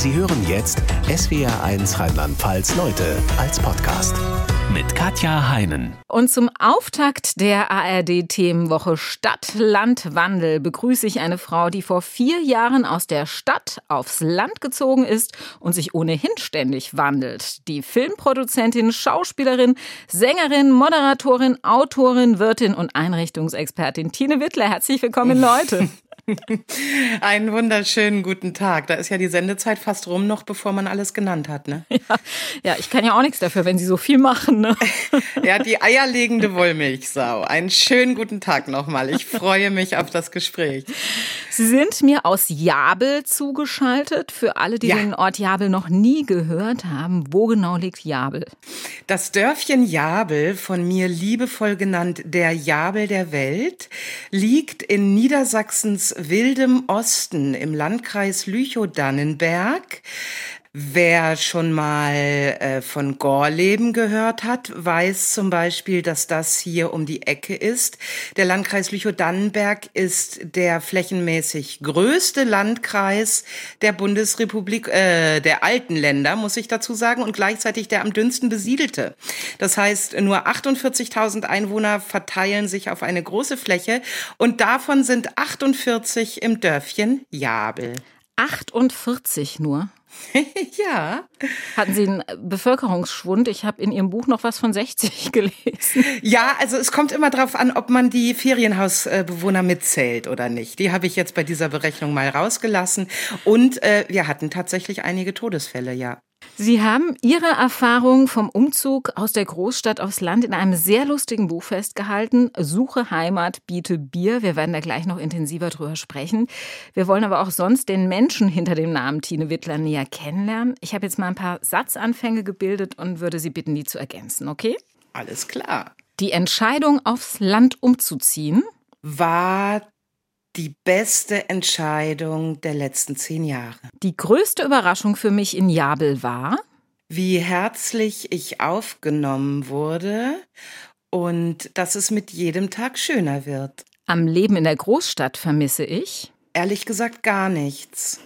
Sie hören jetzt SWR1 Rheinland-Pfalz Leute als Podcast mit Katja Heinen. Und zum Auftakt der ARD-Themenwoche Stadt, Land, Wandel begrüße ich eine Frau, die vor vier Jahren aus der Stadt aufs Land gezogen ist und sich ohnehin ständig wandelt. Die Filmproduzentin, Schauspielerin, Sängerin, Moderatorin, Autorin, Wirtin und Einrichtungsexpertin Tine Wittler. Herzlich willkommen, Leute. Einen wunderschönen guten Tag. Da ist ja die Sendezeit fast rum noch, bevor man alles genannt hat, ne? Ja, ja ich kann ja auch nichts dafür, wenn Sie so viel machen, ne? Ja, die eierlegende Wollmilchsau. Einen schönen guten Tag nochmal. Ich freue mich auf das Gespräch. Sie sind mir aus Jabel zugeschaltet. Für alle, die ja. den Ort Jabel noch nie gehört haben, wo genau liegt Jabel? Das Dörfchen Jabel, von mir liebevoll genannt der Jabel der Welt, liegt in Niedersachsens wildem Osten im Landkreis Lüchow-Dannenberg. Wer schon mal äh, von Gorleben gehört hat, weiß zum Beispiel, dass das hier um die Ecke ist. Der Landkreis Lüchow-Dannenberg ist der flächenmäßig größte Landkreis der Bundesrepublik, äh, der alten Länder, muss ich dazu sagen, und gleichzeitig der am dünnsten besiedelte. Das heißt, nur 48.000 Einwohner verteilen sich auf eine große Fläche und davon sind 48 im Dörfchen Jabel. 48 nur? ja. Hatten Sie einen Bevölkerungsschwund? Ich habe in Ihrem Buch noch was von 60 gelesen. Ja, also es kommt immer darauf an, ob man die Ferienhausbewohner mitzählt oder nicht. Die habe ich jetzt bei dieser Berechnung mal rausgelassen. Und äh, wir hatten tatsächlich einige Todesfälle, ja. Sie haben Ihre Erfahrung vom Umzug aus der Großstadt aufs Land in einem sehr lustigen Buch festgehalten. Suche Heimat, biete Bier. Wir werden da gleich noch intensiver drüber sprechen. Wir wollen aber auch sonst den Menschen hinter dem Namen Tine Wittler näher kennenlernen. Ich habe jetzt mal ein paar Satzanfänge gebildet und würde Sie bitten, die zu ergänzen, okay? Alles klar. Die Entscheidung, aufs Land umzuziehen, war die beste Entscheidung der letzten zehn Jahre. Die größte Überraschung für mich in Jabel war, wie herzlich ich aufgenommen wurde und dass es mit jedem Tag schöner wird. Am Leben in der Großstadt vermisse ich? Ehrlich gesagt gar nichts.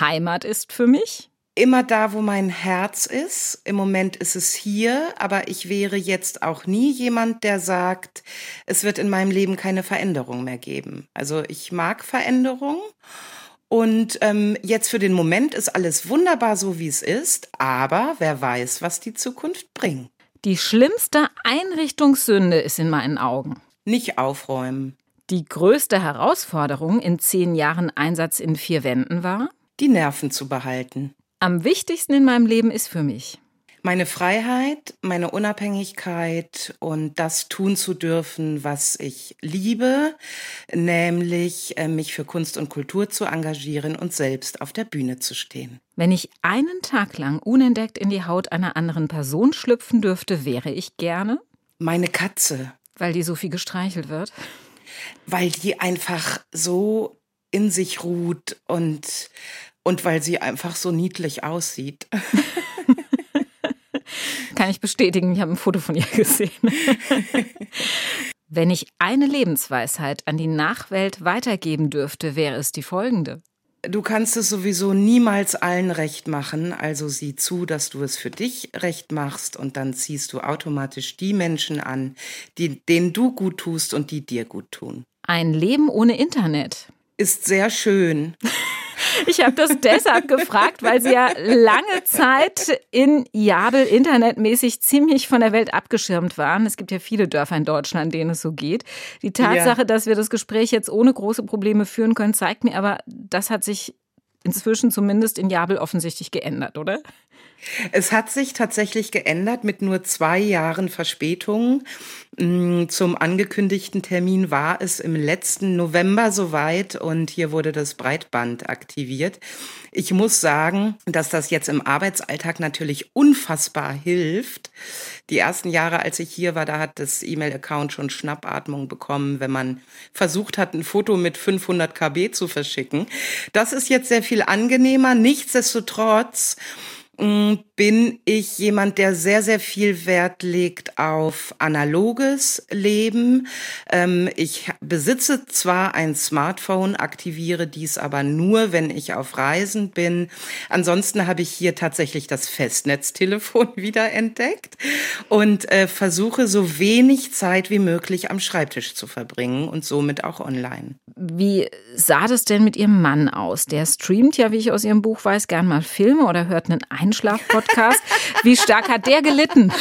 Heimat ist für mich? Immer da, wo mein Herz ist. Im Moment ist es hier, aber ich wäre jetzt auch nie jemand, der sagt, es wird in meinem Leben keine Veränderung mehr geben. Also ich mag Veränderung. Und ähm, jetzt für den Moment ist alles wunderbar so, wie es ist, aber wer weiß, was die Zukunft bringt. Die schlimmste Einrichtungssünde ist in meinen Augen. Nicht aufräumen. Die größte Herausforderung in zehn Jahren Einsatz in vier Wänden war? Die Nerven zu behalten. Am wichtigsten in meinem Leben ist für mich. Meine Freiheit, meine Unabhängigkeit und das tun zu dürfen, was ich liebe, nämlich äh, mich für Kunst und Kultur zu engagieren und selbst auf der Bühne zu stehen. Wenn ich einen Tag lang unentdeckt in die Haut einer anderen Person schlüpfen dürfte, wäre ich gerne. Meine Katze, weil die so viel gestreichelt wird, weil die einfach so in sich ruht und und weil sie einfach so niedlich aussieht. Kann ich bestätigen, ich habe ein Foto von ihr gesehen. Wenn ich eine Lebensweisheit an die Nachwelt weitergeben dürfte, wäre es die folgende. Du kannst es sowieso niemals allen recht machen, also sieh zu, dass du es für dich recht machst und dann ziehst du automatisch die Menschen an, die, denen du gut tust und die dir gut tun. Ein Leben ohne Internet. Ist sehr schön. Ich habe das deshalb gefragt, weil sie ja lange Zeit in Jabel internetmäßig ziemlich von der Welt abgeschirmt waren. Es gibt ja viele Dörfer in Deutschland, denen es so geht. Die Tatsache, ja. dass wir das Gespräch jetzt ohne große Probleme führen können, zeigt mir aber, das hat sich inzwischen zumindest in Jabel offensichtlich geändert, oder? Es hat sich tatsächlich geändert mit nur zwei Jahren Verspätung. Mm, zum angekündigten Termin war es im letzten November soweit und hier wurde das Breitband aktiviert. Ich muss sagen, dass das jetzt im Arbeitsalltag natürlich unfassbar hilft. Die ersten Jahre, als ich hier war, da hat das E-Mail-Account schon Schnappatmung bekommen, wenn man versucht hat, ein Foto mit 500 KB zu verschicken. Das ist jetzt sehr viel angenehmer. Nichtsdestotrotz bin ich jemand, der sehr, sehr viel Wert legt auf analoges Leben. Ähm, ich besitze zwar ein Smartphone, aktiviere dies aber nur, wenn ich auf Reisen bin. Ansonsten habe ich hier tatsächlich das Festnetztelefon wieder entdeckt und äh, versuche so wenig Zeit wie möglich am Schreibtisch zu verbringen und somit auch online. Wie sah das denn mit Ihrem Mann aus? Der streamt ja, wie ich aus Ihrem Buch weiß, gern mal Filme oder hört einen Einschlaf-Podcast. Wie stark hat der gelitten?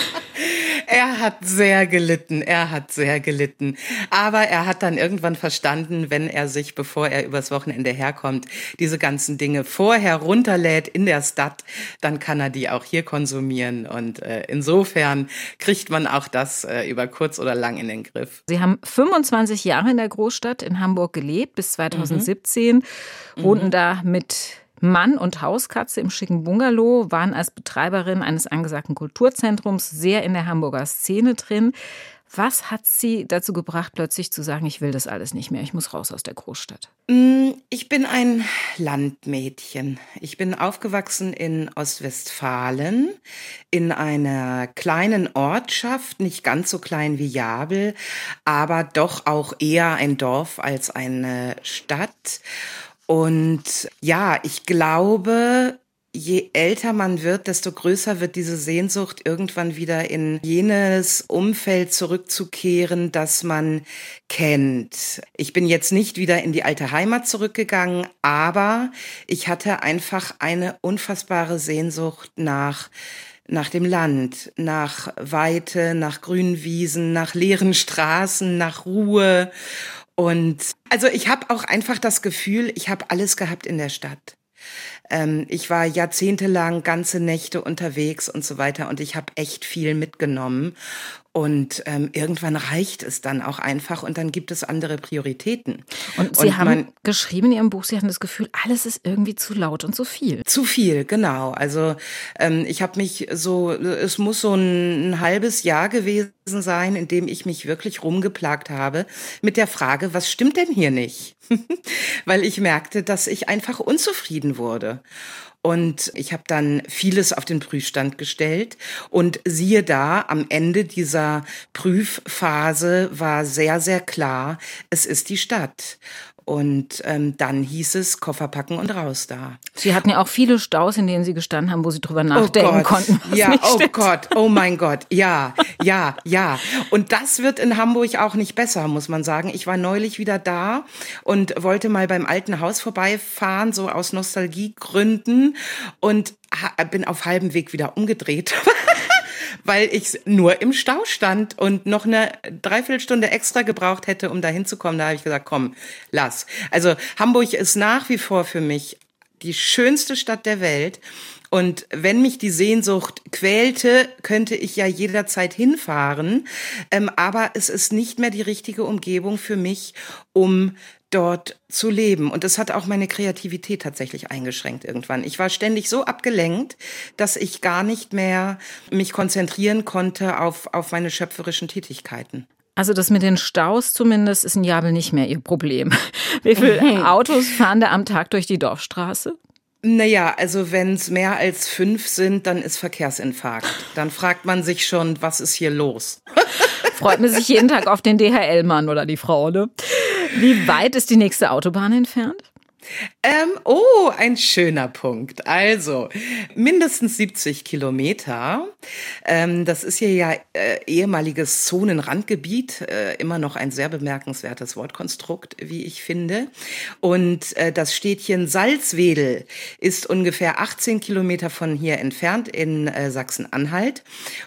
Er hat sehr gelitten, er hat sehr gelitten. Aber er hat dann irgendwann verstanden, wenn er sich, bevor er übers Wochenende herkommt, diese ganzen Dinge vorher runterlädt in der Stadt, dann kann er die auch hier konsumieren. Und äh, insofern kriegt man auch das äh, über kurz oder lang in den Griff. Sie haben 25 Jahre in der Großstadt in Hamburg gelebt, bis 2017, mhm. wohnten mhm. da mit Mann und Hauskatze im schicken Bungalow, waren als Betreiberin eines angesagten Kulturzentrums sehr in der Hamburger Szene drin. Was hat Sie dazu gebracht, plötzlich zu sagen, ich will das alles nicht mehr, ich muss raus aus der Großstadt? Mm, ich bin ein Landmädchen. Ich bin aufgewachsen in Ostwestfalen, in einer kleinen Ortschaft, nicht ganz so klein wie Jabel, aber doch auch eher ein Dorf als eine Stadt. Und ja, ich glaube, je älter man wird, desto größer wird diese Sehnsucht, irgendwann wieder in jenes Umfeld zurückzukehren, das man kennt. Ich bin jetzt nicht wieder in die alte Heimat zurückgegangen, aber ich hatte einfach eine unfassbare Sehnsucht nach nach dem Land, nach Weite, nach grünen Wiesen, nach leeren Straßen, nach Ruhe. Und also ich habe auch einfach das Gefühl, ich habe alles gehabt in der Stadt. Ähm, ich war jahrzehntelang ganze Nächte unterwegs und so weiter und ich habe echt viel mitgenommen. Und ähm, irgendwann reicht es dann auch einfach und dann gibt es andere Prioritäten. Und Sie und haben man, geschrieben in Ihrem Buch, Sie hatten das Gefühl, alles ist irgendwie zu laut und zu viel. Zu viel, genau. Also ähm, ich habe mich so, es muss so ein, ein halbes Jahr gewesen sein, in dem ich mich wirklich rumgeplagt habe mit der Frage, was stimmt denn hier nicht? Weil ich merkte, dass ich einfach unzufrieden wurde. Und ich habe dann vieles auf den Prüfstand gestellt. Und siehe da, am Ende dieser Prüfphase war sehr, sehr klar, es ist die Stadt. Und ähm, dann hieß es Koffer packen und raus da. Sie hatten ja auch viele Staus, in denen Sie gestanden haben, wo Sie drüber nachdenken oh konnten. Ja, oh stimmt. Gott, oh mein Gott, ja, ja, ja. Und das wird in Hamburg auch nicht besser, muss man sagen. Ich war neulich wieder da und wollte mal beim alten Haus vorbeifahren, so aus Nostalgiegründen und bin auf halbem Weg wieder umgedreht. weil ich nur im Stau stand und noch eine Dreiviertelstunde extra gebraucht hätte, um da hinzukommen. Da habe ich gesagt, komm, lass. Also Hamburg ist nach wie vor für mich die schönste Stadt der Welt. Und wenn mich die Sehnsucht quälte, könnte ich ja jederzeit hinfahren. Ähm, aber es ist nicht mehr die richtige Umgebung für mich, um dort zu leben. Und das hat auch meine Kreativität tatsächlich eingeschränkt irgendwann. Ich war ständig so abgelenkt, dass ich gar nicht mehr mich konzentrieren konnte auf, auf meine schöpferischen Tätigkeiten. Also das mit den Staus zumindest ist in Jabel nicht mehr Ihr Problem. Wie viele Autos fahren da am Tag durch die Dorfstraße? Naja, also wenn es mehr als fünf sind, dann ist Verkehrsinfarkt. Dann fragt man sich schon, was ist hier los? Freut man sich jeden Tag auf den DHL-Mann oder die Frau, ne? Wie weit ist die nächste Autobahn entfernt? Ähm, oh, ein schöner Punkt. Also, mindestens 70 Kilometer. Ähm, das ist hier ja äh, ehemaliges Zonenrandgebiet, äh, immer noch ein sehr bemerkenswertes Wortkonstrukt, wie ich finde. Und äh, das Städtchen Salzwedel ist ungefähr 18 Kilometer von hier entfernt in äh, Sachsen-Anhalt.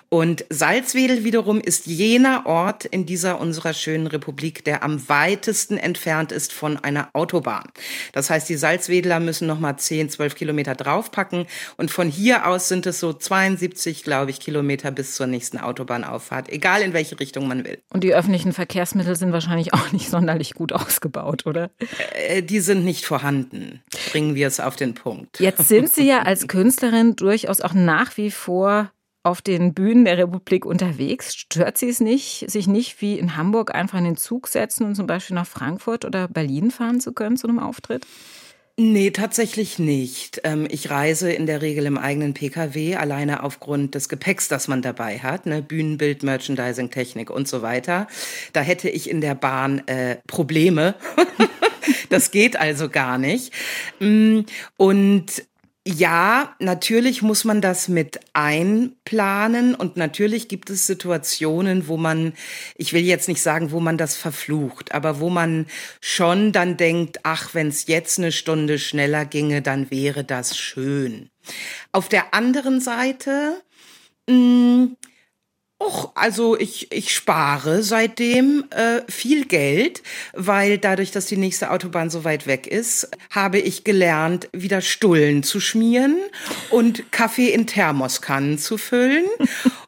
Und Salzwedel wiederum ist jener Ort in dieser unserer schönen Republik, der am weitesten entfernt ist von einer Autobahn. Das heißt, die Salzwedler müssen noch mal 10, 12 Kilometer draufpacken. Und von hier aus sind es so 72, glaube ich, Kilometer bis zur nächsten Autobahnauffahrt, egal in welche Richtung man will. Und die öffentlichen Verkehrsmittel sind wahrscheinlich auch nicht sonderlich gut ausgebaut, oder? Äh, die sind nicht vorhanden. Bringen wir es auf den Punkt. Jetzt sind Sie ja als Künstlerin durchaus auch nach wie vor auf den Bühnen der Republik unterwegs. Stört Sie es nicht, sich nicht wie in Hamburg einfach in den Zug setzen und zum Beispiel nach Frankfurt oder Berlin fahren zu können zu einem Auftritt? Nee, tatsächlich nicht. Ähm, ich reise in der Regel im eigenen Pkw, alleine aufgrund des Gepäcks, das man dabei hat, ne? Bühnenbild, Merchandising, Technik und so weiter. Da hätte ich in der Bahn äh, Probleme. das geht also gar nicht. Mm, und ja, natürlich muss man das mit einplanen und natürlich gibt es Situationen, wo man, ich will jetzt nicht sagen, wo man das verflucht, aber wo man schon dann denkt, ach, wenn es jetzt eine Stunde schneller ginge, dann wäre das schön. Auf der anderen Seite, mh, mm, Och, also ich, ich spare seitdem äh, viel Geld, weil dadurch, dass die nächste Autobahn so weit weg ist, habe ich gelernt, wieder Stullen zu schmieren und Kaffee in Thermoskannen zu füllen.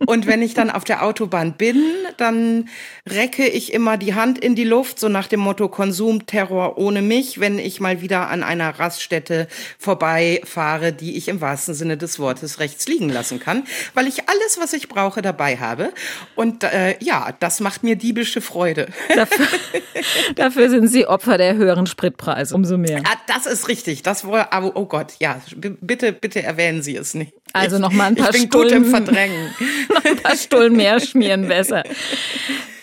Und wenn ich dann auf der Autobahn bin, dann recke ich immer die Hand in die Luft, so nach dem Motto Konsumterror ohne mich, wenn ich mal wieder an einer Raststätte vorbeifahre, die ich im wahrsten Sinne des Wortes rechts liegen lassen kann, weil ich alles, was ich brauche, dabei habe. Und äh, ja, das macht mir diebische Freude. Dafür, dafür, sind Sie Opfer der höheren Spritpreise, umso mehr. Ja, das ist richtig. Das war, aber oh Gott, ja, bitte, bitte erwähnen Sie es nicht. Also noch mal ein paar ich bin Stullen, gut im Verdrängen. noch ein paar Stullen mehr schmieren besser.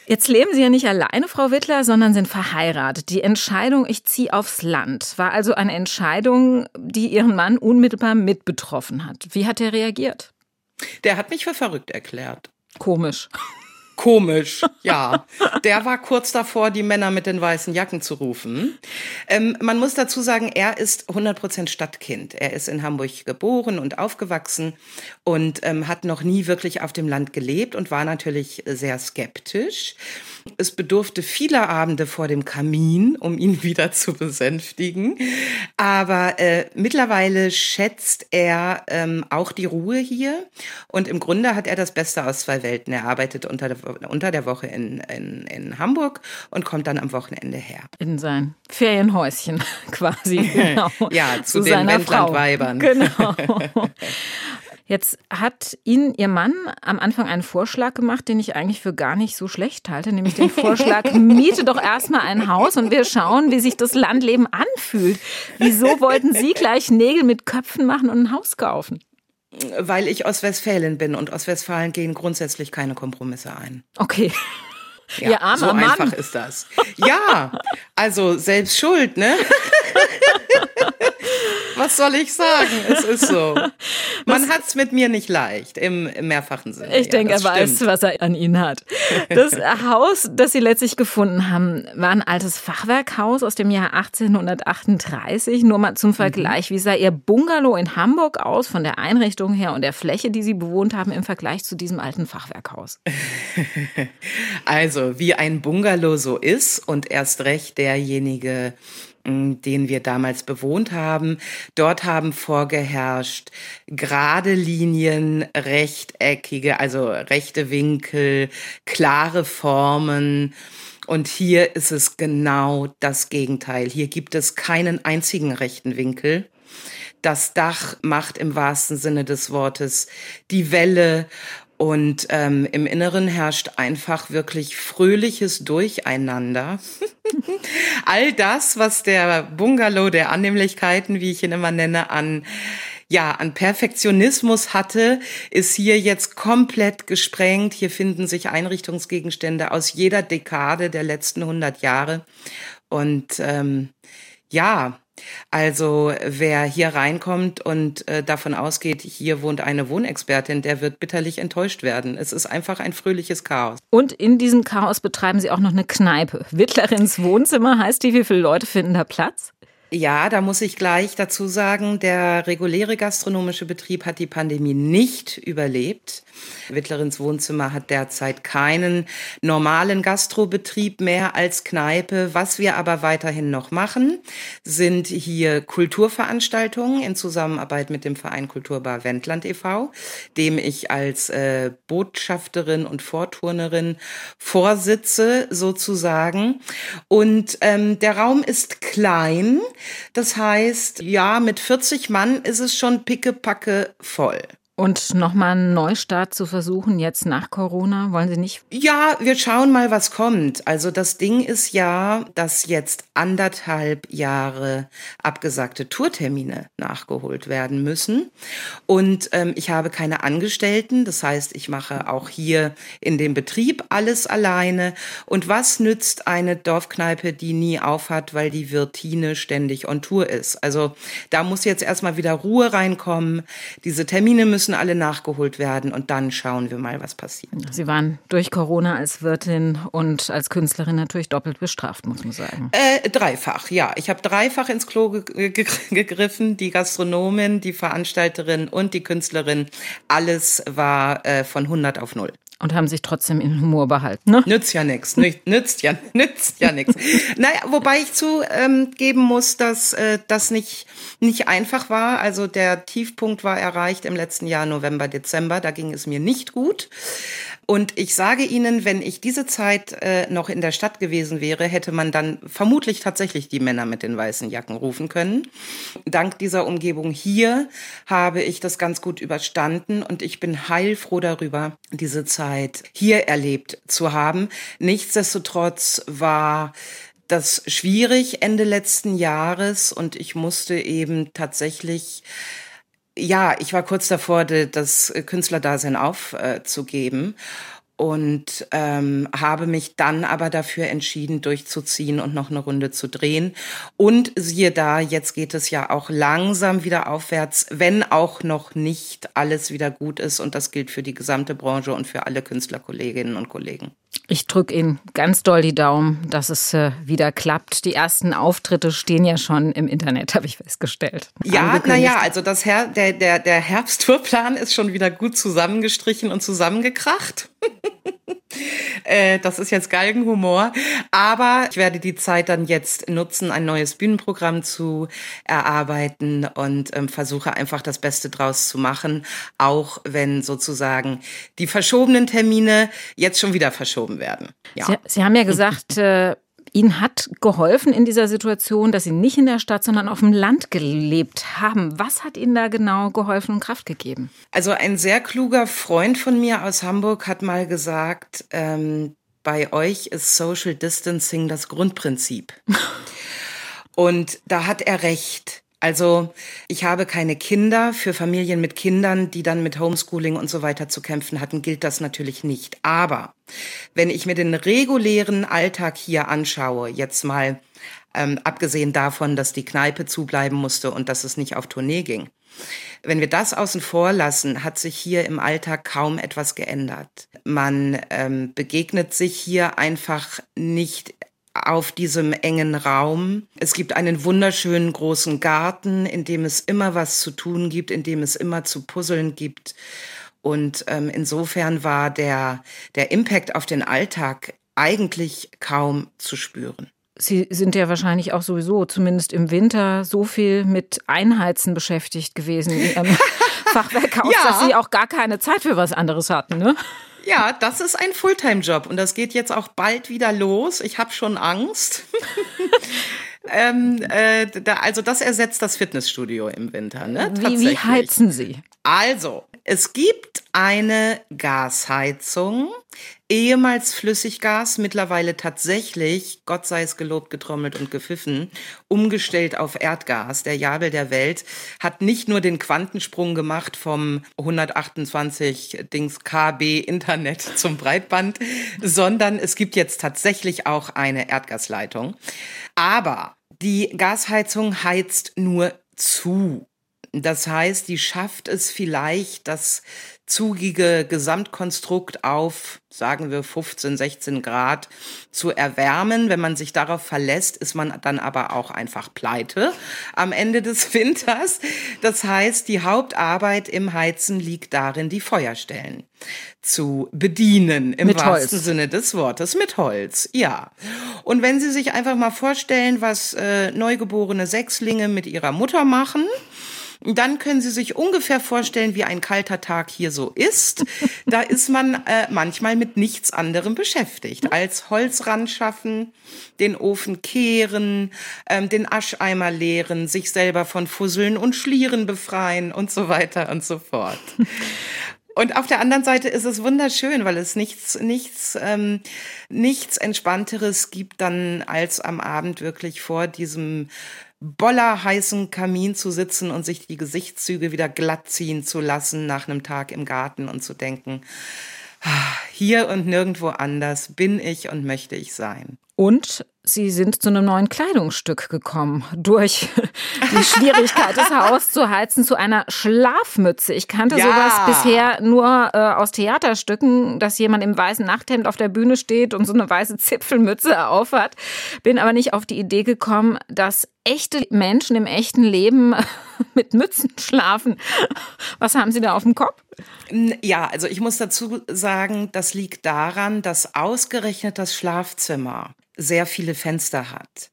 Jetzt leben Sie ja nicht alleine, Frau Wittler, sondern sind verheiratet. Die Entscheidung, ich ziehe aufs Land, war also eine Entscheidung, die Ihren Mann unmittelbar mit betroffen hat. Wie hat er reagiert? Der hat mich für verrückt erklärt. Komisch. Komisch, ja. Der war kurz davor, die Männer mit den weißen Jacken zu rufen. Ähm, man muss dazu sagen, er ist 100% Stadtkind. Er ist in Hamburg geboren und aufgewachsen und ähm, hat noch nie wirklich auf dem Land gelebt und war natürlich sehr skeptisch. Es bedurfte vieler Abende vor dem Kamin, um ihn wieder zu besänftigen. Aber äh, mittlerweile schätzt er ähm, auch die Ruhe hier. Und im Grunde hat er das Beste aus zwei Welten. Er arbeitet unter der, unter der Woche in, in, in Hamburg und kommt dann am Wochenende her. In sein Ferienhäuschen quasi. Genau. ja, zu, zu den Wendlandweibern. Genau. Jetzt hat Ihnen Ihr Mann am Anfang einen Vorschlag gemacht, den ich eigentlich für gar nicht so schlecht halte, nämlich den Vorschlag, miete doch erstmal ein Haus und wir schauen, wie sich das Landleben anfühlt. Wieso wollten Sie gleich Nägel mit Köpfen machen und ein Haus kaufen? Weil ich aus Westfalen bin und aus Westfalen gehen grundsätzlich keine Kompromisse ein. Okay. Ja, Ihr armer so Mann. einfach ist das. Ja, also selbst schuld, ne? Was soll ich sagen? Es ist so. Man hat es mit mir nicht leicht, im, im mehrfachen Sinne. Ich ja, denke, er stimmt. weiß, was er an ihn hat. Das Haus, das Sie letztlich gefunden haben, war ein altes Fachwerkhaus aus dem Jahr 1838. Nur mal zum mhm. Vergleich, wie sah Ihr Bungalow in Hamburg aus, von der Einrichtung her und der Fläche, die Sie bewohnt haben, im Vergleich zu diesem alten Fachwerkhaus? Also, wie ein Bungalow so ist und erst recht derjenige, den wir damals bewohnt haben. Dort haben vorgeherrscht gerade Linien, rechteckige, also rechte Winkel, klare Formen. Und hier ist es genau das Gegenteil. Hier gibt es keinen einzigen rechten Winkel. Das Dach macht im wahrsten Sinne des Wortes die Welle und ähm, im Inneren herrscht einfach wirklich fröhliches Durcheinander. All das, was der Bungalow der Annehmlichkeiten, wie ich ihn immer nenne, an ja, an Perfektionismus hatte, ist hier jetzt komplett gesprengt. Hier finden sich Einrichtungsgegenstände aus jeder Dekade der letzten 100 Jahre. Und ähm, ja, also wer hier reinkommt und äh, davon ausgeht, hier wohnt eine Wohnexpertin, der wird bitterlich enttäuscht werden. Es ist einfach ein fröhliches Chaos. Und in diesem Chaos betreiben Sie auch noch eine Kneipe. Wittlerins Wohnzimmer heißt die, wie viele Leute finden da Platz? Ja, da muss ich gleich dazu sagen, der reguläre gastronomische Betrieb hat die Pandemie nicht überlebt. Wittlerins Wohnzimmer hat derzeit keinen normalen Gastrobetrieb mehr als Kneipe. Was wir aber weiterhin noch machen, sind hier Kulturveranstaltungen in Zusammenarbeit mit dem Verein Kulturbar Wendland e.V., dem ich als äh, Botschafterin und Vorturnerin vorsitze sozusagen. Und ähm, der Raum ist klein. Das heißt, ja, mit 40 Mann ist es schon pickepacke voll. Und nochmal einen Neustart zu versuchen, jetzt nach Corona, wollen Sie nicht? Ja, wir schauen mal, was kommt. Also das Ding ist ja, dass jetzt anderthalb Jahre abgesagte Tourtermine nachgeholt werden müssen. Und ähm, ich habe keine Angestellten. Das heißt, ich mache auch hier in dem Betrieb alles alleine. Und was nützt eine Dorfkneipe, die nie aufhat, weil die Wirtine ständig on Tour ist? Also da muss jetzt erstmal wieder Ruhe reinkommen. Diese Termine müssen müssen alle nachgeholt werden und dann schauen wir mal, was passiert. Sie waren durch Corona als Wirtin und als Künstlerin natürlich doppelt bestraft, muss man sagen. Äh, dreifach, ja. Ich habe dreifach ins Klo ge ge gegriffen. Die Gastronomin, die Veranstalterin und die Künstlerin. Alles war äh, von 100 auf 0. Und haben sich trotzdem in Humor behalten. Ne? Nützt ja nichts. Nützt ja, nützt ja nichts. Naja, wobei ich zugeben ähm, muss, dass äh, das nicht, nicht einfach war. Also der Tiefpunkt war erreicht im letzten Jahr, November, Dezember. Da ging es mir nicht gut. Und ich sage Ihnen, wenn ich diese Zeit äh, noch in der Stadt gewesen wäre, hätte man dann vermutlich tatsächlich die Männer mit den weißen Jacken rufen können. Dank dieser Umgebung hier habe ich das ganz gut überstanden und ich bin heilfroh darüber, diese Zeit hier erlebt zu haben. Nichtsdestotrotz war das schwierig Ende letzten Jahres und ich musste eben tatsächlich ja, ich war kurz davor, das Künstlerdasein aufzugeben und ähm, habe mich dann aber dafür entschieden, durchzuziehen und noch eine Runde zu drehen. Und siehe da, jetzt geht es ja auch langsam wieder aufwärts, wenn auch noch nicht alles wieder gut ist. Und das gilt für die gesamte Branche und für alle Künstlerkolleginnen und Kollegen. Ich drücke Ihnen ganz doll die Daumen, dass es äh, wieder klappt. Die ersten Auftritte stehen ja schon im Internet, habe ich festgestellt. Ja, naja, also das Her der, der, der Herbsttourplan ist schon wieder gut zusammengestrichen und zusammengekracht. Äh, das ist jetzt Galgenhumor. Aber ich werde die Zeit dann jetzt nutzen, ein neues Bühnenprogramm zu erarbeiten und ähm, versuche einfach das Beste draus zu machen, auch wenn sozusagen die verschobenen Termine jetzt schon wieder verschoben werden. Ja. Sie, Sie haben ja gesagt, äh, Ihnen hat geholfen in dieser Situation, dass Sie nicht in der Stadt, sondern auf dem Land gelebt haben. Was hat Ihnen da genau geholfen und Kraft gegeben? Also ein sehr kluger Freund von mir aus Hamburg hat mal gesagt, ähm, bei euch ist Social Distancing das Grundprinzip. und da hat er recht. Also ich habe keine Kinder. Für Familien mit Kindern, die dann mit Homeschooling und so weiter zu kämpfen hatten, gilt das natürlich nicht. Aber wenn ich mir den regulären Alltag hier anschaue, jetzt mal ähm, abgesehen davon, dass die Kneipe zubleiben musste und dass es nicht auf Tournee ging. Wenn wir das außen vor lassen, hat sich hier im Alltag kaum etwas geändert. Man ähm, begegnet sich hier einfach nicht auf diesem engen Raum. Es gibt einen wunderschönen großen Garten, in dem es immer was zu tun gibt, in dem es immer zu puzzeln gibt. Und ähm, insofern war der, der Impact auf den Alltag eigentlich kaum zu spüren. Sie sind ja wahrscheinlich auch sowieso, zumindest im Winter, so viel mit Einheizen beschäftigt gewesen in Ihrem Fachwerkhaus, ja. dass Sie auch gar keine Zeit für was anderes hatten, ne? Ja, das ist ein Fulltime-Job und das geht jetzt auch bald wieder los. Ich habe schon Angst. ähm, äh, da, also das ersetzt das Fitnessstudio im Winter. Ne? Wie, wie heizen Sie? Also, es gibt eine Gasheizung, ehemals Flüssiggas, mittlerweile tatsächlich, Gott sei es gelobt, getrommelt und gepfiffen, umgestellt auf Erdgas. Der Jabel der Welt hat nicht nur den Quantensprung gemacht vom 128 Dings KB Internet zum Breitband, sondern es gibt jetzt tatsächlich auch eine Erdgasleitung. Aber die Gasheizung heizt nur zu. Das heißt, die schafft es vielleicht, das zugige Gesamtkonstrukt auf, sagen wir, 15, 16 Grad zu erwärmen. Wenn man sich darauf verlässt, ist man dann aber auch einfach pleite am Ende des Winters. Das heißt, die Hauptarbeit im Heizen liegt darin, die Feuerstellen zu bedienen, im mit wahrsten Holz. Sinne des Wortes, mit Holz, ja. Und wenn Sie sich einfach mal vorstellen, was äh, neugeborene Sechslinge mit ihrer Mutter machen, Dann können Sie sich ungefähr vorstellen, wie ein kalter Tag hier so ist. Da ist man äh, manchmal mit nichts anderem beschäftigt, als Holz ran schaffen, den Ofen kehren, ähm, den Ascheimer leeren, sich selber von Fusseln und Schlieren befreien und so weiter und so fort. Und auf der anderen Seite ist es wunderschön, weil es nichts, nichts, ähm, nichts Entspannteres gibt dann als am Abend wirklich vor diesem bollerheißen Kamin zu sitzen und sich die Gesichtszüge wieder glatt ziehen zu lassen nach einem Tag im Garten und zu denken, ah, hier und nirgendwo anders bin ich und möchte ich sein. Und Sie sind zu einem neuen Kleidungsstück gekommen. Durch die Schwierigkeit, das Haus zu heizen, zu einer Schlafmütze. Ich kannte ja. sowas bisher nur äh, aus Theaterstücken, dass jemand im weißen Nachthemd auf der Bühne steht und so eine weiße Zipfelmütze aufhat. Bin aber nicht auf die Idee gekommen, dass echte Menschen im echten Leben mit Mützen schlafen. Was haben Sie da auf dem Kopf? Ja, also ich muss dazu sagen, das liegt daran, dass ausgerechnet das Schlafzimmer sehr viele Fenster hat.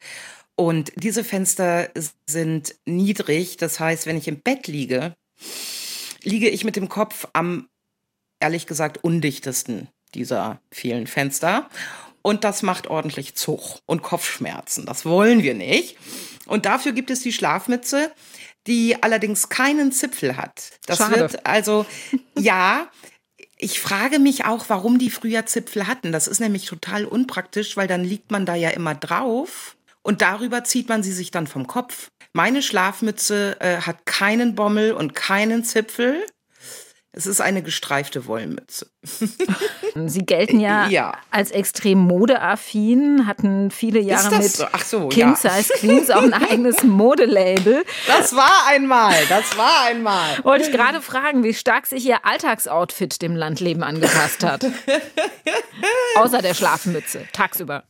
Und diese Fenster sind niedrig. Das heißt, wenn ich im Bett liege, liege ich mit dem Kopf am, ehrlich gesagt, undichtesten dieser vielen Fenster. Und das macht ordentlich Zug und Kopfschmerzen. Das wollen wir nicht. Und dafür gibt es die Schlafmütze, die allerdings keinen Zipfel hat. Das Schade. wird also, ja, ich frage mich auch, warum die früher Zipfel hatten. Das ist nämlich total unpraktisch, weil dann liegt man da ja immer drauf und darüber zieht man sie sich dann vom Kopf. Meine Schlafmütze äh, hat keinen Bommel und keinen Zipfel. Es ist eine gestreifte Wollmütze. Sie gelten ja, ja. als extrem modeaffin, hatten viele Jahre mit so? so, King Size Queens auch ein eigenes Modelabel. Das war einmal, das war einmal. Wollte ich gerade fragen, wie stark sich Ihr Alltagsoutfit dem Landleben angepasst hat. Außer der Schlafmütze, tagsüber.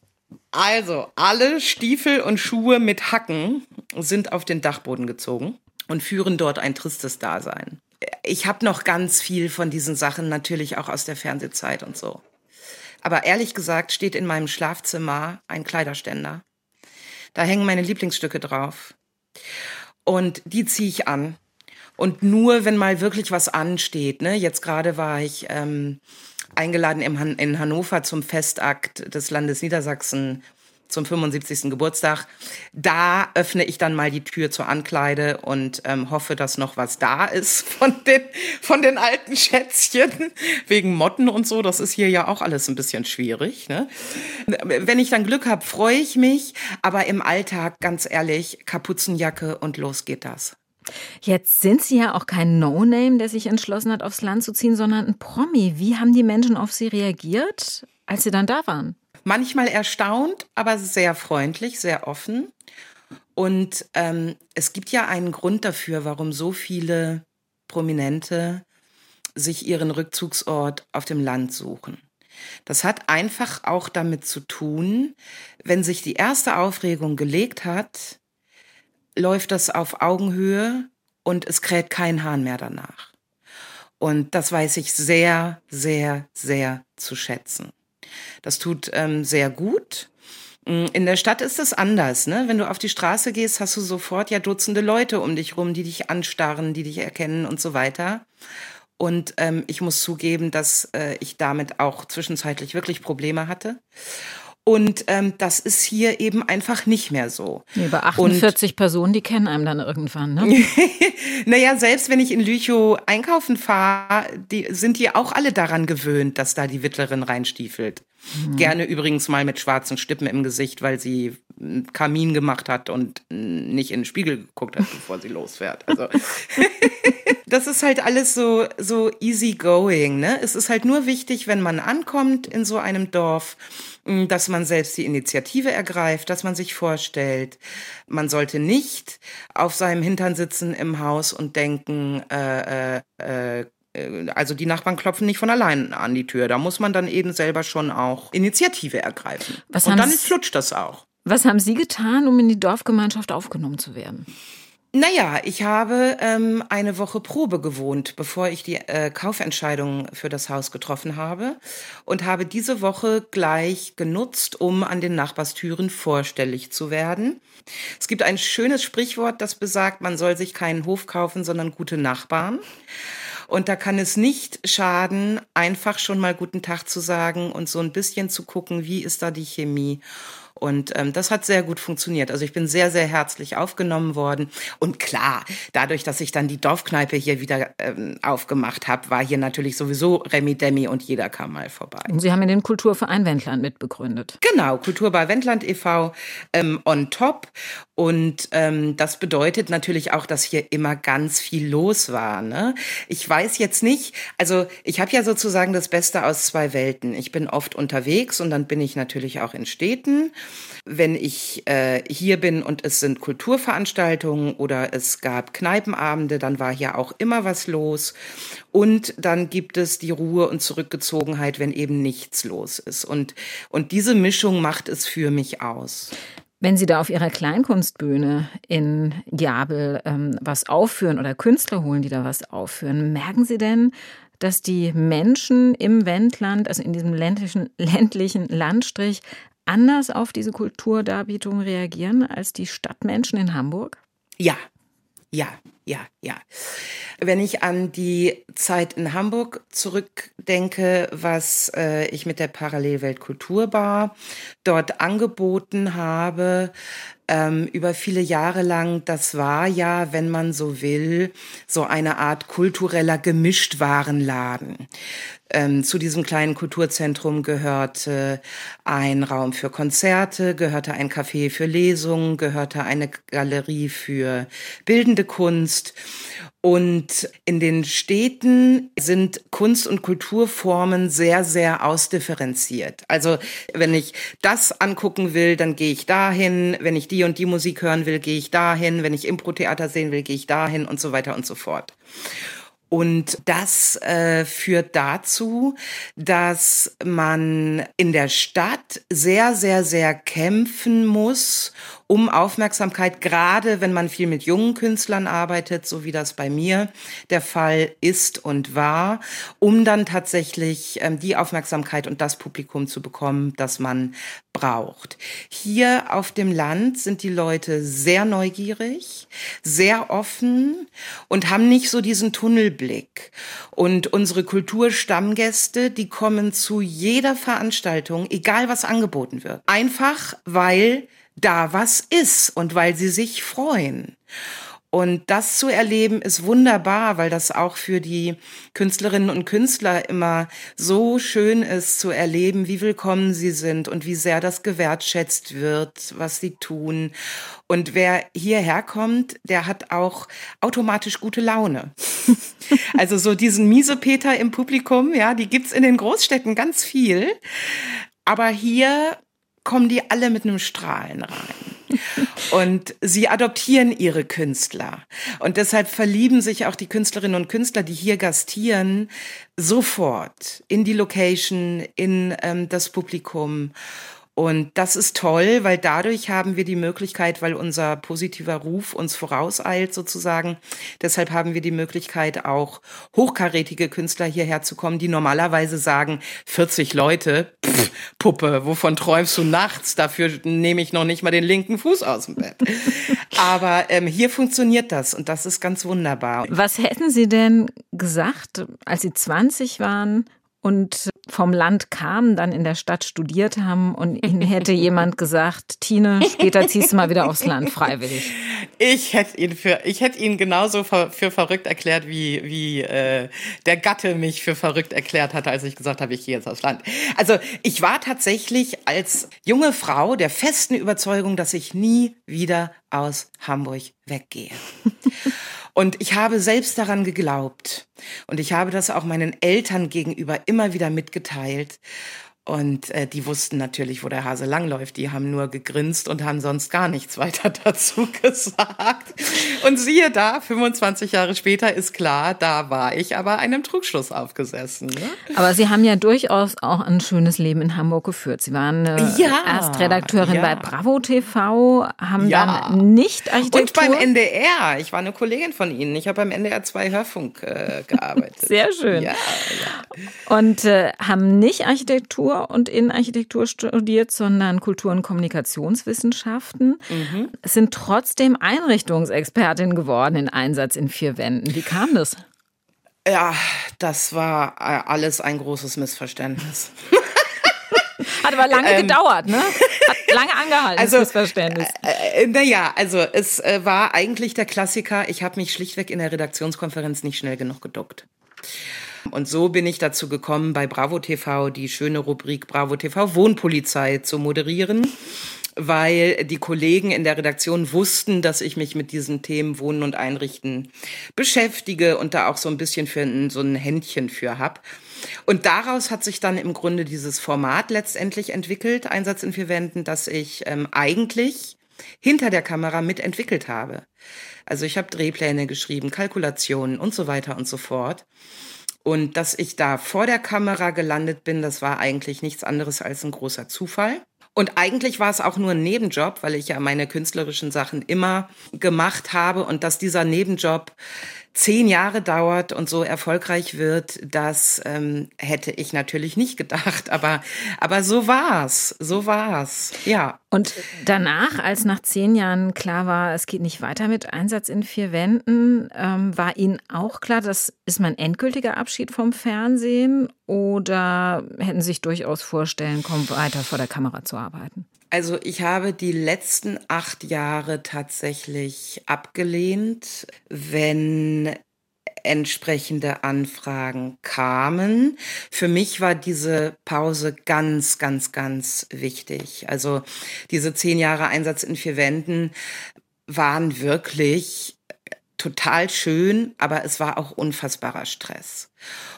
Also, alle Stiefel und Schuhe mit Hacken sind auf den Dachboden gezogen und führen dort ein tristes Dasein ich habe noch ganz viel von diesen Sachen natürlich auch aus der Fernsehzeit und so. Aber ehrlich gesagt steht in meinem Schlafzimmer ein Kleiderständer. Da hängen meine Lieblingsstücke drauf. Und die ziehe ich an. Und nur, wenn mal wirklich was ansteht. Ne? Jetzt gerade war ich ähm, eingeladen Han in Hannover zum Festakt des Landes Niedersachsen zum 75. Geburtstag. Da öffne ich dann mal die Tür zur Ankleide und ähm, hoffe, dass noch was da ist von den, von den alten Schätzchen. Wegen Motten und so. Das ist hier ja auch alles ein bisschen schwierig. Ne? Wenn ich dann Glück habe, freue ich mich. Aber im Alltag, ganz ehrlich, Kapuzenjacke und los geht das. Jetzt sind Sie ja auch kein No-Name, der sich entschlossen hat, aufs Land zu ziehen, sondern ein Promi. Wie haben die Menschen auf Sie reagiert, als Sie dann da waren? Manchmal erstaunt, aber sehr freundlich, sehr offen. Und ähm, es gibt ja einen Grund dafür, warum so viele Prominente sich ihren Rückzugsort auf dem Land suchen. Das hat einfach auch damit zu tun, wenn sich die erste Aufregung gelegt hat, läuft das auf Augenhöhe und es kräht kein Hahn mehr danach. Und das weiß ich sehr, sehr, sehr zu schätzen. Das tut ähm, sehr gut. Mm, in der Stadt ist es anders, ne? Wenn du auf die Straße gehst, hast du sofort ja Dutzende Leute um dich rum, die dich anstarren, die dich erkennen und so weiter. Und ähm, ich muss zugeben, dass äh, ich damit auch zwischenzeitlich wirklich Probleme hatte. Und ähm, das ist hier eben einfach nicht mehr so. Bei 48 und, Personen, die kennen einem dann irgendwann, ne? naja, selbst wenn ich in Lüchow einkaufen fahre, die, sind die auch alle daran gewöhnt, dass da die Wittlerin reinstiefelt. Mhm. Gerne übrigens mal mit schwarzen Stippen im Gesicht, weil sie Kamin gemacht hat und nicht in den Spiegel geguckt hat, bevor sie losfährt. Also das ist halt alles so so easy going, ne? Es ist halt nur wichtig, wenn man ankommt in so einem Dorf, dass man selbst die Initiative ergreift, dass man sich vorstellt. Man sollte nicht auf seinem Hintern sitzen im Haus und denken, äh, äh, äh äh, also die Nachbarn klopfen nicht von allein an die Tür. Da muss man dann eben selber schon auch Initiative ergreifen. Was Und dann flutscht das auch. Was haben Sie getan, um in die Dorfgemeinschaft aufgenommen zu werden? Naja, ich habe ähm, eine Woche Probe gewohnt, bevor ich die äh, Kaufentscheidung für das Haus getroffen habe und habe diese Woche gleich genutzt, um an den Nachbarstüren vorstellig zu werden. Es gibt ein schönes Sprichwort, das besagt, man soll sich keinen Hof kaufen, sondern gute Nachbarn. Und da kann es nicht schaden, einfach schon mal guten Tag zu sagen und so ein bisschen zu gucken, wie ist da die Chemie. Und ähm, das hat sehr gut funktioniert. Also ich bin sehr, sehr herzlich aufgenommen worden. Und klar, dadurch, dass ich dann die Dorfkneipe hier wieder ähm, aufgemacht habe, war hier natürlich sowieso Remi Demi und jeder kam mal vorbei. Und Sie haben ja den Kulturverein Wendland mitbegründet. Genau, Kultur bei Wendland e.V. Ähm, on top. Und ähm, das bedeutet natürlich auch, dass hier immer ganz viel los war. Ne? Ich weiß jetzt nicht, also ich habe ja sozusagen das Beste aus zwei Welten. Ich bin oft unterwegs und dann bin ich natürlich auch in Städten. Wenn ich äh, hier bin und es sind Kulturveranstaltungen oder es gab Kneipenabende, dann war hier auch immer was los. Und dann gibt es die Ruhe und Zurückgezogenheit, wenn eben nichts los ist. Und, und diese Mischung macht es für mich aus. Wenn Sie da auf Ihrer Kleinkunstbühne in Jabel ähm, was aufführen oder Künstler holen, die da was aufführen, merken Sie denn, dass die Menschen im Wendland, also in diesem ländlichen, ländlichen Landstrich, anders auf diese Kulturdarbietung reagieren als die Stadtmenschen in Hamburg? Ja, ja, ja, ja. Wenn ich an die Zeit in Hamburg zurückdenke, was äh, ich mit der Parallelwelt Kulturbar dort angeboten habe, ähm, über viele Jahre lang, das war ja, wenn man so will, so eine Art kultureller Gemischtwarenladen. Ähm, zu diesem kleinen Kulturzentrum gehörte ein Raum für Konzerte, gehörte ein Café für Lesungen, gehörte eine Galerie für bildende Kunst. Und in den Städten sind Kunst- und Kulturformen sehr, sehr ausdifferenziert. Also wenn ich das angucken will, dann gehe ich dahin. Wenn ich die und die Musik hören will, gehe ich dahin. Wenn ich Impro-Theater sehen will, gehe ich dahin und so weiter und so fort. Und das äh, führt dazu, dass man in der Stadt sehr, sehr, sehr kämpfen muss, um Aufmerksamkeit, gerade wenn man viel mit jungen Künstlern arbeitet, so wie das bei mir der Fall ist und war, um dann tatsächlich ähm, die Aufmerksamkeit und das Publikum zu bekommen, das man braucht. Hier auf dem Land sind die Leute sehr neugierig, sehr offen und haben nicht so diesen Tunnelblick. Und unsere Kulturstammgäste, die kommen zu jeder Veranstaltung, egal was angeboten wird. Einfach weil da was ist und weil sie sich freuen. Und das zu erleben ist wunderbar, weil das auch für die Künstlerinnen und Künstler immer so schön ist zu erleben, wie willkommen sie sind und wie sehr das gewertschätzt wird, was sie tun. Und wer hierher kommt, der hat auch automatisch gute Laune. also so diesen Miesepeter im Publikum, ja, die gibt's in den Großstädten ganz viel. Aber hier kommen die alle mit einem Strahlen rein. Und sie adoptieren ihre Künstler. Und deshalb verlieben sich auch die Künstlerinnen und Künstler, die hier gastieren, sofort in die Location, in ähm, das Publikum. Und das ist toll, weil dadurch haben wir die Möglichkeit, weil unser positiver Ruf uns vorauseilt sozusagen. Deshalb haben wir die Möglichkeit, auch hochkarätige Künstler hierher zu kommen, die normalerweise sagen, 40 Leute, pff, Puppe, wovon träumst du nachts? Dafür nehme ich noch nicht mal den linken Fuß aus dem Bett. Aber ähm, hier funktioniert das und das ist ganz wunderbar. Was hätten Sie denn gesagt, als Sie 20 waren und vom Land kamen, dann in der Stadt studiert haben und ihnen hätte jemand gesagt, Tine, später ziehst du mal wieder aufs Land freiwillig. Ich hätte ihn für, ich hätte ihn genauso für, für verrückt erklärt, wie, wie äh, der Gatte mich für verrückt erklärt hatte, als ich gesagt habe, ich gehe jetzt aufs Land. Also ich war tatsächlich als junge Frau der festen Überzeugung, dass ich nie wieder aus Hamburg weggehe. Und ich habe selbst daran geglaubt. Und ich habe das auch meinen Eltern gegenüber immer wieder mitgeteilt. Und äh, die wussten natürlich, wo der Hase langläuft. Die haben nur gegrinst und haben sonst gar nichts weiter dazu gesagt. Und siehe da, 25 Jahre später ist klar, da war ich aber einem Trugschluss aufgesessen. Ne? Aber Sie haben ja durchaus auch ein schönes Leben in Hamburg geführt. Sie waren äh, ja, Erstredakteurin ja. bei Bravo TV, haben ja. dann nicht Architektur... Und beim NDR. Ich war eine Kollegin von Ihnen. Ich habe beim NDR 2 Hörfunk äh, gearbeitet. Sehr schön. Und äh, haben nicht Architektur und Innenarchitektur studiert, sondern Kultur- und Kommunikationswissenschaften. Mhm. Sind trotzdem Einrichtungsexpertin geworden in Einsatz in vier Wänden. Wie kam das? Ja, das war äh, alles ein großes Missverständnis. Hat aber lange ähm, gedauert, ne? Hat lange angehalten, also, das Missverständnis. Äh, äh, naja, also es war eigentlich der Klassiker, ich habe mich schlichtweg in der Redaktionskonferenz nicht schnell genug geduckt. Und so bin ich dazu gekommen, bei Bravo TV die schöne Rubrik Bravo TV Wohnpolizei zu moderieren weil die Kollegen in der Redaktion wussten, dass ich mich mit diesen Themen Wohnen und Einrichten beschäftige und da auch so ein bisschen für ein, so ein Händchen für hab. Und daraus hat sich dann im Grunde dieses Format letztendlich entwickelt, Einsatz in vier Wänden, dass ich ähm, eigentlich hinter der Kamera mitentwickelt habe. Also ich habe Drehpläne geschrieben, Kalkulationen und so weiter und so fort. Und dass ich da vor der Kamera gelandet bin, das war eigentlich nichts anderes als ein großer Zufall. Und eigentlich war es auch nur ein Nebenjob, weil ich ja meine künstlerischen Sachen immer gemacht habe und dass dieser Nebenjob zehn Jahre dauert und so erfolgreich wird, das ähm, hätte ich natürlich nicht gedacht. Aber, aber so war's, so war's, ja. Und danach, als nach zehn Jahren klar war, es geht nicht weiter mit Einsatz in vier Wänden, ähm, war Ihnen auch klar, das ist mein endgültiger Abschied vom Fernsehen oder hätten Sie sich durchaus vorstellen, kommen weiter vor der Kamera zu arbeiten? Also ich habe die letzten acht Jahre tatsächlich abgelehnt, wenn entsprechende Anfragen kamen. Für mich war diese Pause ganz, ganz, ganz wichtig. Also diese zehn Jahre Einsatz in vier Wänden waren wirklich total schön, aber es war auch unfassbarer Stress.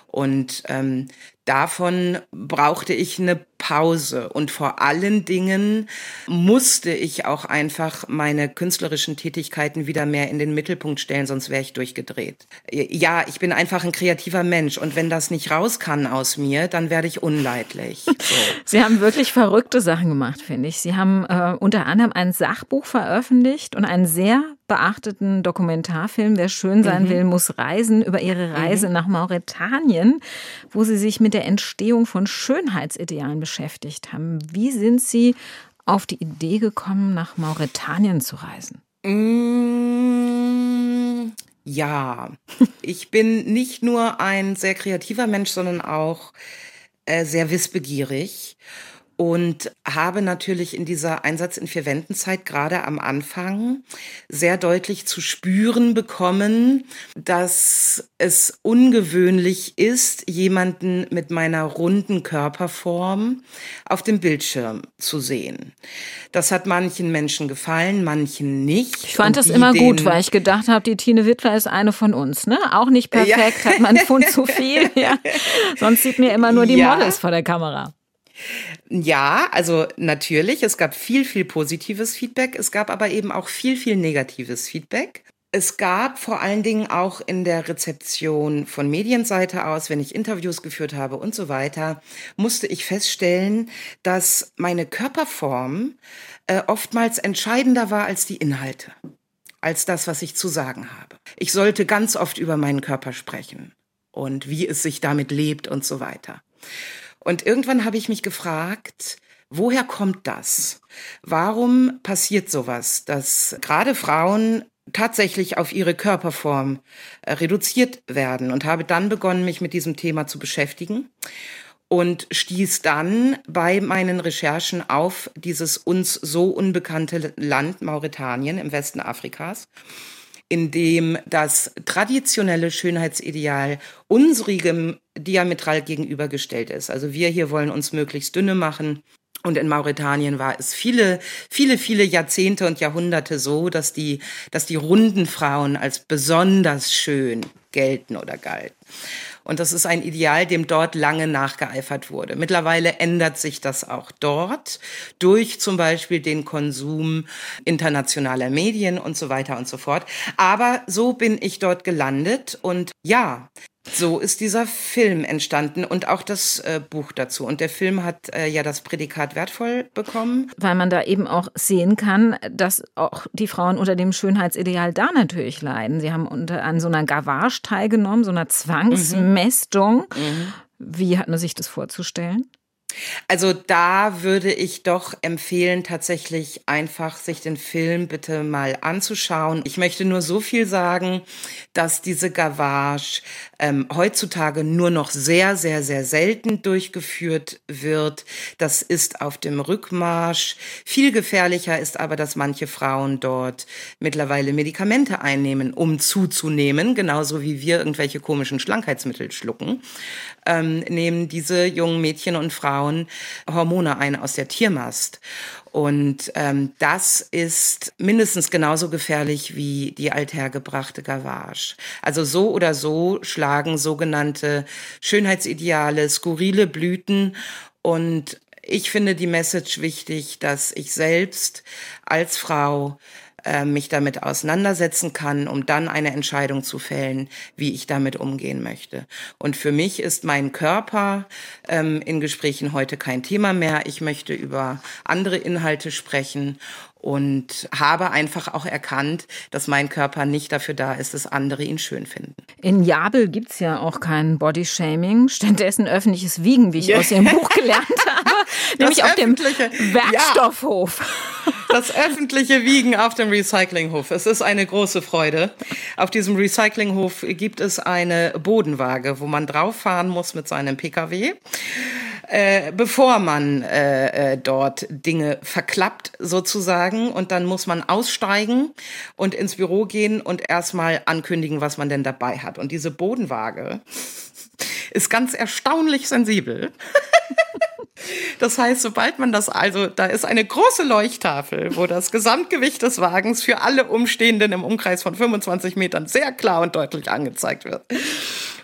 Und ähm, davon brauchte ich eine Pause. Und vor allen Dingen musste ich auch einfach meine künstlerischen Tätigkeiten wieder mehr in den Mittelpunkt stellen, sonst wäre ich durchgedreht. Ja, ich bin einfach ein kreativer Mensch. Und wenn das nicht raus kann aus mir, dann werde ich unleidlich. So. Sie haben wirklich verrückte Sachen gemacht, finde ich. Sie haben äh, unter anderem ein Sachbuch veröffentlicht und einen sehr beachteten Dokumentarfilm Wer schön sein mhm. will, muss reisen über ihre Reise mhm. nach Mauretanien, wo sie sich mit der Entstehung von Schönheitsidealen beschäftigt haben. Wie sind Sie auf die Idee gekommen, nach Mauretanien zu reisen? Mm, ja, ich bin nicht nur ein sehr kreativer Mensch, sondern auch äh, sehr wissbegierig und habe natürlich in dieser Einsatz in vier Wänden-Zeit gerade am Anfang sehr deutlich zu spüren bekommen, dass es ungewöhnlich ist, jemanden mit meiner runden Körperform auf dem Bildschirm zu sehen. Das hat manchen Menschen gefallen, manchen nicht. Ich fand das immer gut, weil ich gedacht habe, die Tine Wittler ist eine von uns, ne? Auch nicht perfekt, ja. hat man von zu viel. Ja. Sonst sieht mir immer nur die ja. Models vor der Kamera. Ja, also natürlich, es gab viel, viel positives Feedback, es gab aber eben auch viel, viel negatives Feedback. Es gab vor allen Dingen auch in der Rezeption von Medienseite aus, wenn ich Interviews geführt habe und so weiter, musste ich feststellen, dass meine Körperform äh, oftmals entscheidender war als die Inhalte, als das, was ich zu sagen habe. Ich sollte ganz oft über meinen Körper sprechen und wie es sich damit lebt und so weiter. Und irgendwann habe ich mich gefragt, woher kommt das? Warum passiert sowas, dass gerade Frauen tatsächlich auf ihre Körperform äh, reduziert werden und habe dann begonnen, mich mit diesem Thema zu beschäftigen und stieß dann bei meinen Recherchen auf dieses uns so unbekannte Land Mauretanien im Westen Afrikas in dem das traditionelle Schönheitsideal unserigem diametral gegenübergestellt ist. Also wir hier wollen uns möglichst dünne machen Und in Mauretanien war es viele, viele, viele Jahrzehnte und Jahrhunderte so, dass die, dass die runden Frauen als besonders schön gelten oder galten. Und das ist ein Ideal, dem dort lange nachgeeifert wurde. Mittlerweile ändert sich das auch dort durch zum Beispiel den Konsum internationaler Medien und so weiter und so fort. Aber so bin ich dort gelandet und ja, so ist dieser Film entstanden und auch das äh, Buch dazu. Und der Film hat äh, ja das Prädikat wertvoll bekommen. Weil man da eben auch sehen kann, dass auch die Frauen unter dem Schönheitsideal da natürlich leiden. Sie haben unter, an so einer Gavage teilgenommen, so einer Zwangsmästung. Mhm. Mhm. Wie hat man sich das vorzustellen? Also da würde ich doch empfehlen, tatsächlich einfach sich den Film bitte mal anzuschauen. Ich möchte nur so viel sagen, dass diese Gavage ähm, heutzutage nur noch sehr, sehr, sehr selten durchgeführt wird. Das ist auf dem Rückmarsch. Viel gefährlicher ist aber, dass manche Frauen dort mittlerweile Medikamente einnehmen, um zuzunehmen, genauso wie wir irgendwelche komischen Schlankheitsmittel schlucken ähm, nehmen diese jungen Mädchen und Frauen Hormone ein aus der Tiermast. Und ähm, das ist mindestens genauso gefährlich wie die althergebrachte Gavage. Also so oder so schlagen sogenannte Schönheitsideale, skurrile Blüten und ich finde die Message wichtig, dass ich selbst als Frau äh, mich damit auseinandersetzen kann, um dann eine Entscheidung zu fällen, wie ich damit umgehen möchte. Und für mich ist mein Körper ähm, in Gesprächen heute kein Thema mehr. Ich möchte über andere Inhalte sprechen und habe einfach auch erkannt, dass mein Körper nicht dafür da ist, dass andere ihn schön finden. In Jabel gibt's ja auch kein Bodyshaming, stattdessen öffentliches Wiegen, wie ich aus Ihrem Buch gelernt habe, nämlich auf dem Werkstoffhof. Ja, das öffentliche Wiegen auf dem Recyclinghof. Es ist eine große Freude. Auf diesem Recyclinghof gibt es eine Bodenwaage, wo man drauf fahren muss mit seinem Pkw äh, bevor man äh, äh, dort Dinge verklappt sozusagen. Und dann muss man aussteigen und ins Büro gehen und erstmal ankündigen, was man denn dabei hat. Und diese Bodenwaage ist ganz erstaunlich sensibel. Das heißt, sobald man das also, da ist eine große Leuchttafel, wo das Gesamtgewicht des Wagens für alle Umstehenden im Umkreis von 25 Metern sehr klar und deutlich angezeigt wird.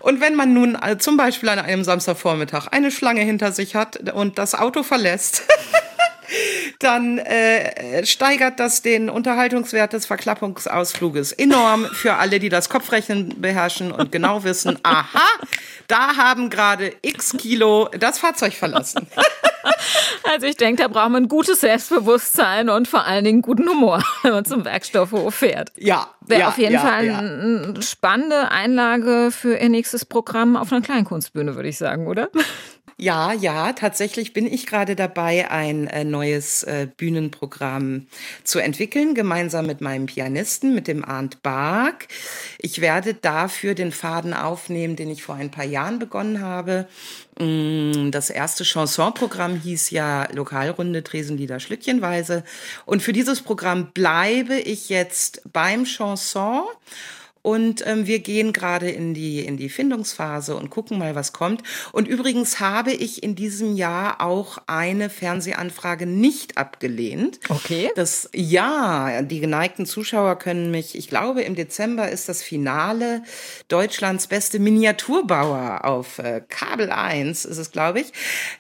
Und wenn man nun äh, zum Beispiel an einem Samstagvormittag eine Schlange hinter sich hat und das Auto verlässt, dann äh, steigert das den Unterhaltungswert des Verklappungsausfluges enorm für alle, die das Kopfrechnen beherrschen und genau wissen, aha, da haben gerade x Kilo das Fahrzeug verlassen. Also ich denke, da braucht man gutes Selbstbewusstsein und vor allen Dingen guten Humor, wenn man zum Werkstoffhof fährt. Ja. Wäre ja, auf jeden ja, Fall ja. eine spannende Einlage für Ihr nächstes Programm auf einer Kleinkunstbühne, würde ich sagen, oder? Ja, ja, tatsächlich bin ich gerade dabei, ein äh, neues äh, Bühnenprogramm zu entwickeln, gemeinsam mit meinem Pianisten, mit dem Arndt Bark. Ich werde dafür den Faden aufnehmen, den ich vor ein paar Jahren begonnen habe. Mm, Das erste Chansonprogramm hieß ja Lokalrunde Tresenlieder Schlückchenweise. Und für dieses Programm bleibe ich jetzt beim Chanson und ähm, wir gehen gerade in die, in die Findungsphase und gucken mal, was kommt. Und übrigens habe ich in diesem Jahr auch eine Fernsehanfrage nicht abgelehnt. Okay. Das, ja, die geneigten Zuschauer können mich, ich glaube, im Dezember ist das Finale Deutschlands beste Miniaturbauer auf äh, Kabel 1, ist es, glaube ich.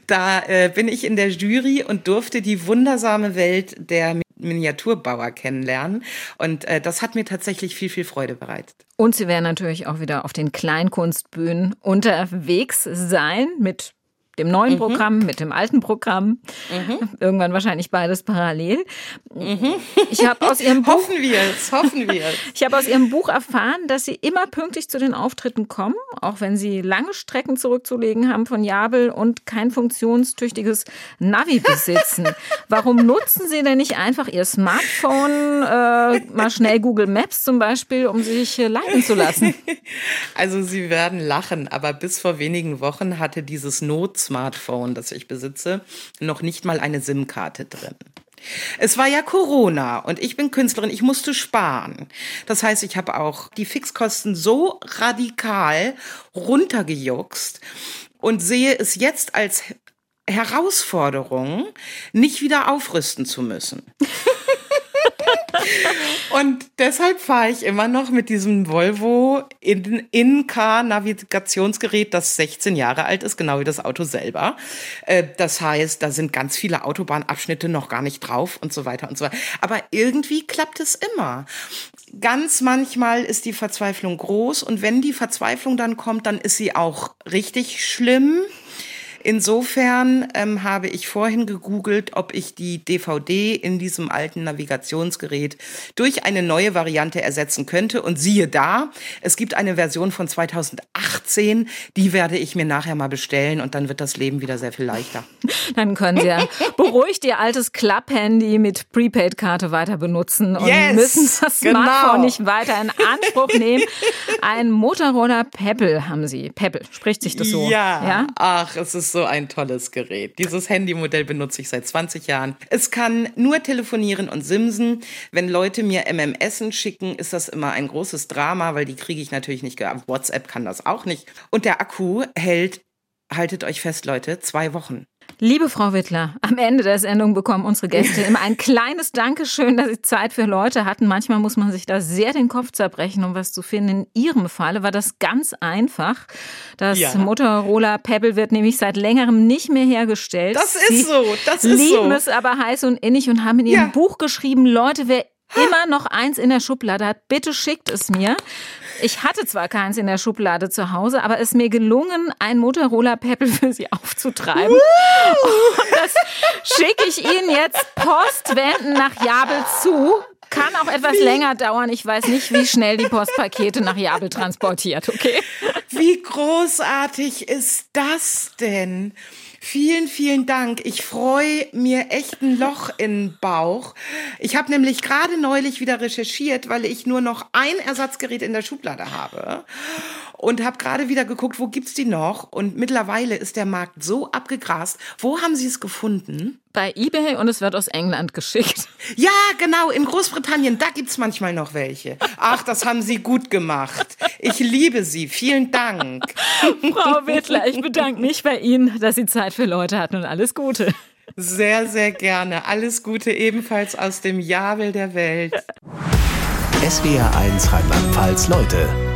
Da äh, bin ich in der Jury und durfte die wundersame Welt der Miniaturbauer kennenlernen. Und äh, das hat mir tatsächlich viel, viel Freude bereitet. Und Sie werden natürlich auch wieder auf den Kleinkunstbühnen unterwegs sein mit dem neuen Mhm. Programm, mit dem alten Programm. Irgendwann wahrscheinlich beides parallel. Ich habe aus Ihrem Buch Hoffen wir es, hoffen wir es. Ich habe aus Ihrem Buch erfahren, dass Sie immer pünktlich zu den Auftritten kommen, auch wenn Sie lange Strecken zurückzulegen haben von Jabel und kein funktionstüchtiges Navi besitzen. Warum nutzen Sie denn nicht einfach Ihr Smartphone, äh, mal schnell Google Maps zum Beispiel, um sich äh, leiten zu lassen? Also Sie werden lachen, aber bis vor wenigen Wochen hatte dieses Not-Smartphone, das ich besitze, noch nicht mal eine SIM-Karte drin. Es war ja Corona und ich bin Künstlerin, ich musste sparen. Das heißt, ich habe auch die Fixkosten so radikal runtergejuckst und sehe es jetzt als Herausforderung, nicht wieder aufrüsten zu müssen. Und deshalb fahre ich immer noch mit diesem Volvo In-Car-Navigationsgerät, das 16 Jahre alt ist, genau wie das Auto selber. Äh, das heißt, da sind ganz viele Autobahnabschnitte noch gar nicht drauf und so weiter und so weiter. Aber irgendwie klappt es immer. Ganz manchmal ist die Verzweiflung groß und wenn die Verzweiflung dann kommt, dann ist sie auch richtig schlimm. Insofern ähm, habe ich vorhin gegoogelt, ob ich die DVD in diesem alten Navigationsgerät durch eine neue Variante ersetzen könnte. Und siehe da, es gibt eine Version von 2018, die werde ich mir nachher mal bestellen und dann wird das Leben wieder sehr viel leichter. Dann können Sie ja beruhigt Ihr altes Club-Handy mit Prepaid-Karte weiter benutzen und yes, müssen das genau. Smartphone nicht weiter in Anspruch nehmen. Ein Motorola Pebble haben Sie. Pebble, spricht sich das so? Ja. ja? Ach, es ist so ein tolles Gerät. Dieses Handymodell benutze ich seit 20 Jahren. Es kann nur telefonieren und simsen. Wenn Leute mir MMSen schicken, ist das immer ein großes Drama, weil die kriege ich natürlich nicht. WhatsApp kann das auch nicht. Und der Akku hält, haltet euch fest, Leute, zwei Wochen. Liebe Frau Wittler, am Ende der Sendung bekommen unsere Gäste immer ein kleines Dankeschön, dass Sie Zeit für Leute hatten. Manchmal muss man sich da sehr den Kopf zerbrechen, um was zu finden. In Ihrem Falle war das ganz einfach. Das ja. Motorola Pebble wird nämlich seit längerem nicht mehr hergestellt. Das ist Sie so, das ist lieben so. lieben es aber heiß und innig und haben in Ihrem ja. Buch geschrieben, Leute, wer immer noch eins in der Schublade hat, bitte schickt es mir. Ich hatte zwar keins in der Schublade zu Hause, aber es ist mir gelungen, ein Motorola Pebble für Sie aufzutreiben. Und das schicke ich Ihnen jetzt postwenden nach Jabel zu. Kann auch etwas wie? länger dauern. Ich weiß nicht, wie schnell die Postpakete nach Jabel transportiert, okay? Wie großartig ist das denn? Vielen, vielen Dank. Ich freue mir echt ein Loch in den Bauch. Ich habe nämlich gerade neulich wieder recherchiert, weil ich nur noch ein Ersatzgerät in der Schublade habe und habe gerade wieder geguckt, wo gibt's die noch? Und mittlerweile ist der Markt so abgegrast. Wo haben Sie es gefunden? Bei eBay und es wird aus England geschickt. Ja, genau, in Großbritannien, da gibt's manchmal noch welche. Ach, das haben Sie gut gemacht. Ich liebe Sie. Vielen Dank. Frau Wittler, ich bedanke mich bei Ihnen, dass Sie Zeit für Leute hatten und alles Gute. Sehr, sehr gerne. Alles Gute ebenfalls aus dem Jabel der Welt. SWR 1 Rheinland-Pfalz, Leute.